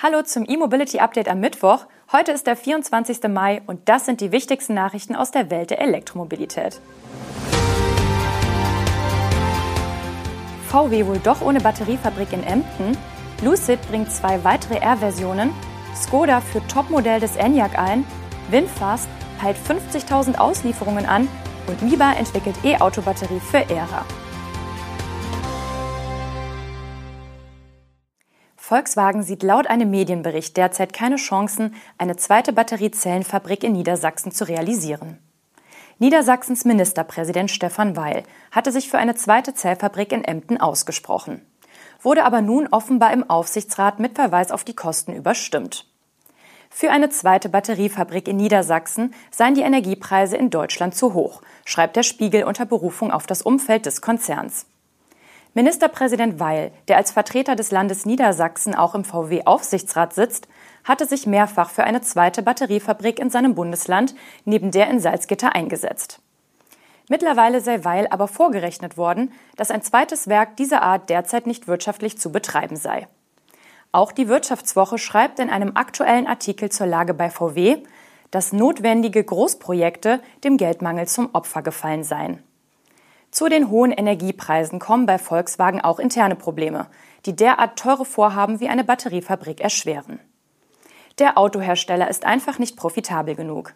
Hallo zum E-Mobility Update am Mittwoch. Heute ist der 24. Mai und das sind die wichtigsten Nachrichten aus der Welt der Elektromobilität. VW wohl doch ohne Batteriefabrik in Emden. Lucid bringt zwei weitere R-Versionen. Skoda führt Topmodell des Enyaq ein. Winfast peilt 50.000 Auslieferungen an und Miba entwickelt E-Auto-Batterie für Ära. Volkswagen sieht laut einem Medienbericht derzeit keine Chancen, eine zweite Batteriezellenfabrik in Niedersachsen zu realisieren. Niedersachsens Ministerpräsident Stefan Weil hatte sich für eine zweite Zellfabrik in Emden ausgesprochen, wurde aber nun offenbar im Aufsichtsrat mit Verweis auf die Kosten überstimmt. Für eine zweite Batteriefabrik in Niedersachsen seien die Energiepreise in Deutschland zu hoch, schreibt der Spiegel unter Berufung auf das Umfeld des Konzerns. Ministerpräsident Weil, der als Vertreter des Landes Niedersachsen auch im VW-Aufsichtsrat sitzt, hatte sich mehrfach für eine zweite Batteriefabrik in seinem Bundesland neben der in Salzgitter eingesetzt. Mittlerweile sei Weil aber vorgerechnet worden, dass ein zweites Werk dieser Art derzeit nicht wirtschaftlich zu betreiben sei. Auch die Wirtschaftswoche schreibt in einem aktuellen Artikel zur Lage bei VW, dass notwendige Großprojekte dem Geldmangel zum Opfer gefallen seien. Zu den hohen Energiepreisen kommen bei Volkswagen auch interne Probleme, die derart teure Vorhaben wie eine Batteriefabrik erschweren. Der Autohersteller ist einfach nicht profitabel genug.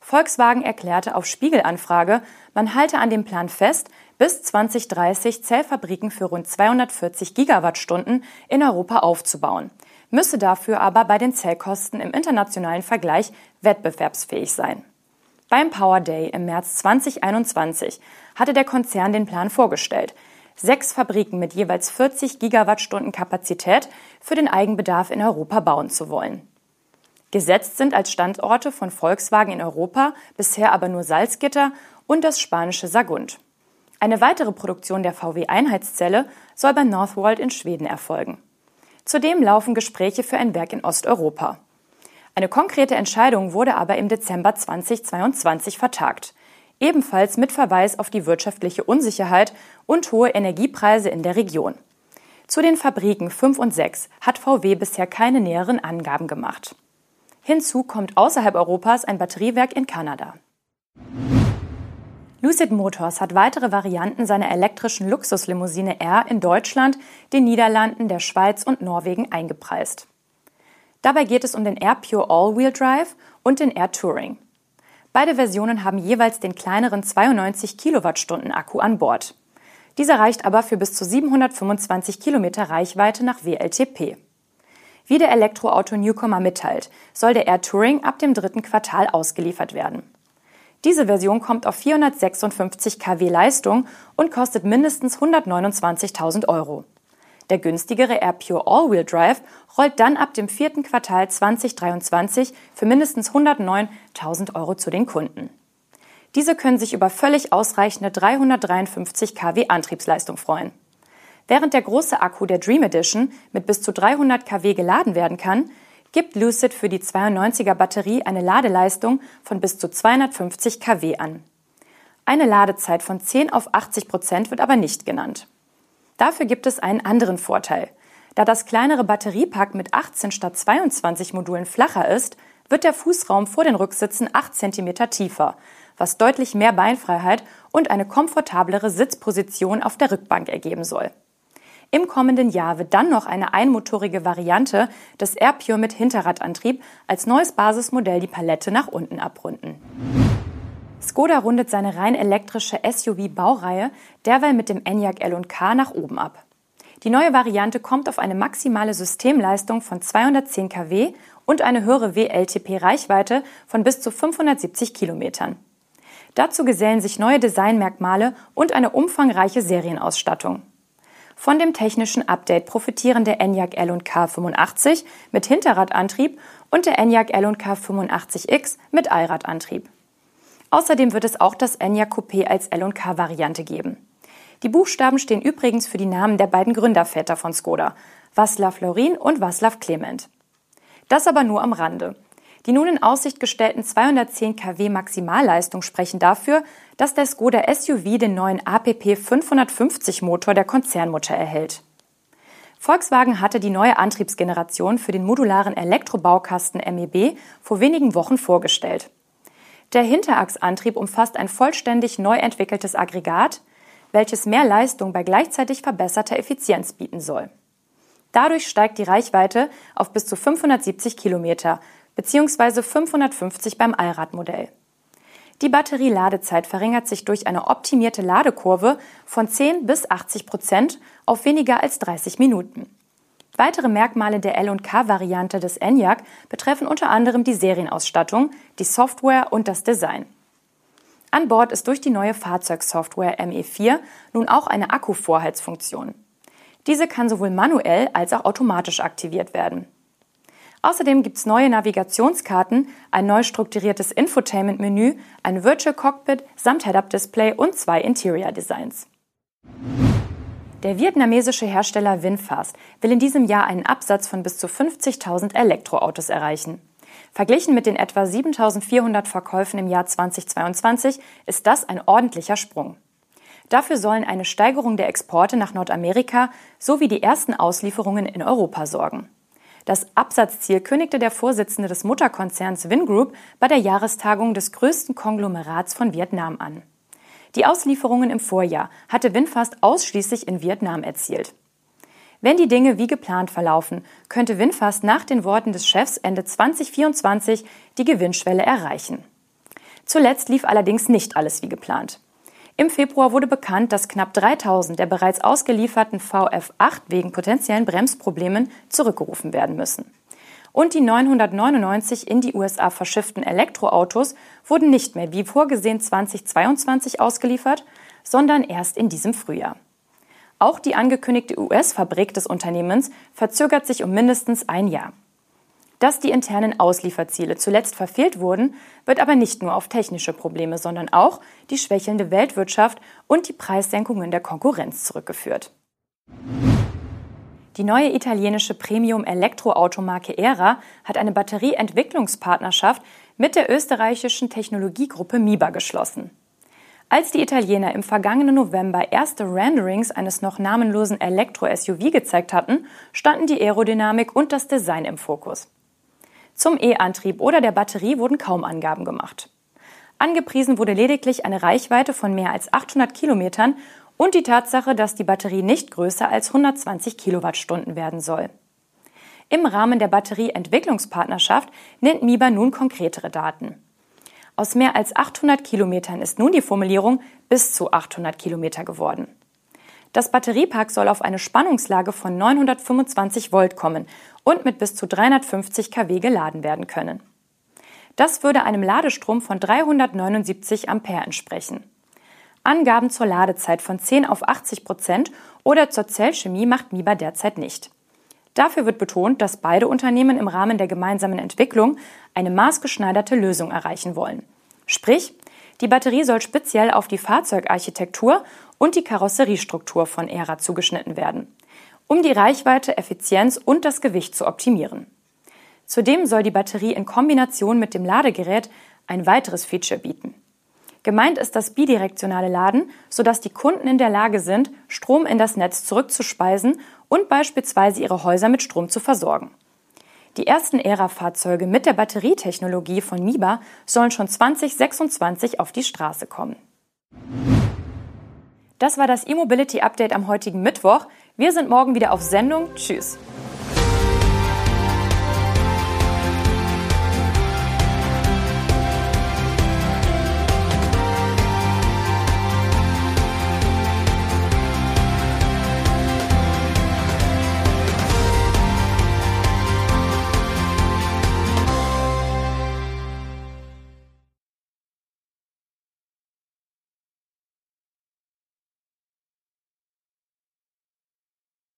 Volkswagen erklärte auf Spiegelanfrage, man halte an dem Plan fest, bis 2030 Zellfabriken für rund 240 Gigawattstunden in Europa aufzubauen, müsse dafür aber bei den Zellkosten im internationalen Vergleich wettbewerbsfähig sein. Beim Power Day im März 2021 hatte der Konzern den Plan vorgestellt, sechs Fabriken mit jeweils 40 Gigawattstunden Kapazität für den Eigenbedarf in Europa bauen zu wollen. Gesetzt sind als Standorte von Volkswagen in Europa bisher aber nur Salzgitter und das spanische Sagunt. Eine weitere Produktion der VW-Einheitszelle soll bei Northvolt in Schweden erfolgen. Zudem laufen Gespräche für ein Werk in Osteuropa. Eine konkrete Entscheidung wurde aber im Dezember 2022 vertagt ebenfalls mit Verweis auf die wirtschaftliche Unsicherheit und hohe Energiepreise in der Region. Zu den Fabriken 5 und 6 hat VW bisher keine näheren Angaben gemacht. Hinzu kommt außerhalb Europas ein Batteriewerk in Kanada. Lucid Motors hat weitere Varianten seiner elektrischen Luxuslimousine R in Deutschland, den Niederlanden, der Schweiz und Norwegen eingepreist. Dabei geht es um den Air Pure All-Wheel Drive und den Air Touring. Beide Versionen haben jeweils den kleineren 92 Kilowattstunden Akku an Bord. Dieser reicht aber für bis zu 725 Kilometer Reichweite nach WLTP. Wie der Elektroauto Newcomer mitteilt, soll der Air Touring ab dem dritten Quartal ausgeliefert werden. Diese Version kommt auf 456 kW Leistung und kostet mindestens 129.000 Euro. Der günstigere Air Pure All-Wheel Drive rollt dann ab dem vierten Quartal 2023 für mindestens 109.000 Euro zu den Kunden. Diese können sich über völlig ausreichende 353 kW Antriebsleistung freuen. Während der große Akku der Dream Edition mit bis zu 300 kW geladen werden kann, gibt Lucid für die 92er Batterie eine Ladeleistung von bis zu 250 kW an. Eine Ladezeit von 10 auf 80 Prozent wird aber nicht genannt. Dafür gibt es einen anderen Vorteil. Da das kleinere Batteriepack mit 18 statt 22 Modulen flacher ist, wird der Fußraum vor den Rücksitzen 8 cm tiefer, was deutlich mehr Beinfreiheit und eine komfortablere Sitzposition auf der Rückbank ergeben soll. Im kommenden Jahr wird dann noch eine einmotorige Variante des AirPure mit Hinterradantrieb als neues Basismodell die Palette nach unten abrunden. Skoda rundet seine rein elektrische SUV-Baureihe derweil mit dem Enyaq L&K nach oben ab. Die neue Variante kommt auf eine maximale Systemleistung von 210 kW und eine höhere WLTP-Reichweite von bis zu 570 Kilometern. Dazu gesellen sich neue Designmerkmale und eine umfangreiche Serienausstattung. Von dem technischen Update profitieren der Enyaq L&K 85 mit Hinterradantrieb und der Enyaq L&K 85X mit Allradantrieb. Außerdem wird es auch das Enya Coupé als L&K-Variante geben. Die Buchstaben stehen übrigens für die Namen der beiden Gründerväter von Skoda, Václav Laurin und Václav Clement. Das aber nur am Rande. Die nun in Aussicht gestellten 210 kW Maximalleistung sprechen dafür, dass der Skoda SUV den neuen APP 550 Motor der Konzernmutter erhält. Volkswagen hatte die neue Antriebsgeneration für den modularen Elektrobaukasten MEB vor wenigen Wochen vorgestellt. Der Hinterachsantrieb umfasst ein vollständig neu entwickeltes Aggregat, welches mehr Leistung bei gleichzeitig verbesserter Effizienz bieten soll. Dadurch steigt die Reichweite auf bis zu 570 Kilometer bzw. 550 beim Allradmodell. Die Batterieladezeit verringert sich durch eine optimierte Ladekurve von 10 bis 80 Prozent auf weniger als 30 Minuten. Weitere Merkmale der L&K-Variante des Enyaq betreffen unter anderem die Serienausstattung, die Software und das Design. An Bord ist durch die neue Fahrzeugsoftware ME4 nun auch eine Akkuvorheizfunktion. Diese kann sowohl manuell als auch automatisch aktiviert werden. Außerdem gibt es neue Navigationskarten, ein neu strukturiertes Infotainment-Menü, ein Virtual Cockpit samt Head-Up-Display und zwei Interior-Designs. Der vietnamesische Hersteller Winfast will in diesem Jahr einen Absatz von bis zu 50.000 Elektroautos erreichen. Verglichen mit den etwa 7.400 Verkäufen im Jahr 2022 ist das ein ordentlicher Sprung. Dafür sollen eine Steigerung der Exporte nach Nordamerika sowie die ersten Auslieferungen in Europa sorgen. Das Absatzziel kündigte der Vorsitzende des Mutterkonzerns Vingroup bei der Jahrestagung des größten Konglomerats von Vietnam an. Die Auslieferungen im Vorjahr hatte Winfast ausschließlich in Vietnam erzielt. Wenn die Dinge wie geplant verlaufen, könnte Winfast nach den Worten des Chefs Ende 2024 die Gewinnschwelle erreichen. Zuletzt lief allerdings nicht alles wie geplant. Im Februar wurde bekannt, dass knapp 3000 der bereits ausgelieferten VF8 wegen potenziellen Bremsproblemen zurückgerufen werden müssen. Und die 999 in die USA verschifften Elektroautos wurden nicht mehr wie vorgesehen 2022 ausgeliefert, sondern erst in diesem Frühjahr. Auch die angekündigte US-Fabrik des Unternehmens verzögert sich um mindestens ein Jahr. Dass die internen Auslieferziele zuletzt verfehlt wurden, wird aber nicht nur auf technische Probleme, sondern auch die schwächelnde Weltwirtschaft und die Preissenkungen der Konkurrenz zurückgeführt. Die neue italienische Premium-Elektroautomarke ERA hat eine Batterieentwicklungspartnerschaft mit der österreichischen Technologiegruppe MIBA geschlossen. Als die Italiener im vergangenen November erste Renderings eines noch namenlosen Elektro-SUV gezeigt hatten, standen die Aerodynamik und das Design im Fokus. Zum E-Antrieb oder der Batterie wurden kaum Angaben gemacht. Angepriesen wurde lediglich eine Reichweite von mehr als 800 Kilometern und die Tatsache, dass die Batterie nicht größer als 120 Kilowattstunden werden soll. Im Rahmen der Batterieentwicklungspartnerschaft nennt MIBA nun konkretere Daten. Aus mehr als 800 Kilometern ist nun die Formulierung bis zu 800 Kilometer geworden. Das Batteriepack soll auf eine Spannungslage von 925 Volt kommen und mit bis zu 350 kW geladen werden können. Das würde einem Ladestrom von 379 Ampere entsprechen. Angaben zur Ladezeit von 10 auf 80 Prozent oder zur Zellchemie macht MIBA derzeit nicht. Dafür wird betont, dass beide Unternehmen im Rahmen der gemeinsamen Entwicklung eine maßgeschneiderte Lösung erreichen wollen. Sprich, die Batterie soll speziell auf die Fahrzeugarchitektur und die Karosseriestruktur von ERA zugeschnitten werden um die Reichweite, Effizienz und das Gewicht zu optimieren. Zudem soll die Batterie in Kombination mit dem Ladegerät ein weiteres Feature bieten. Gemeint ist das bidirektionale Laden, sodass die Kunden in der Lage sind, Strom in das Netz zurückzuspeisen und beispielsweise ihre Häuser mit Strom zu versorgen. Die ersten ERA-Fahrzeuge mit der Batterietechnologie von MIBA sollen schon 2026 auf die Straße kommen. Das war das E-Mobility Update am heutigen Mittwoch. Wir sind morgen wieder auf Sendung. Tschüss.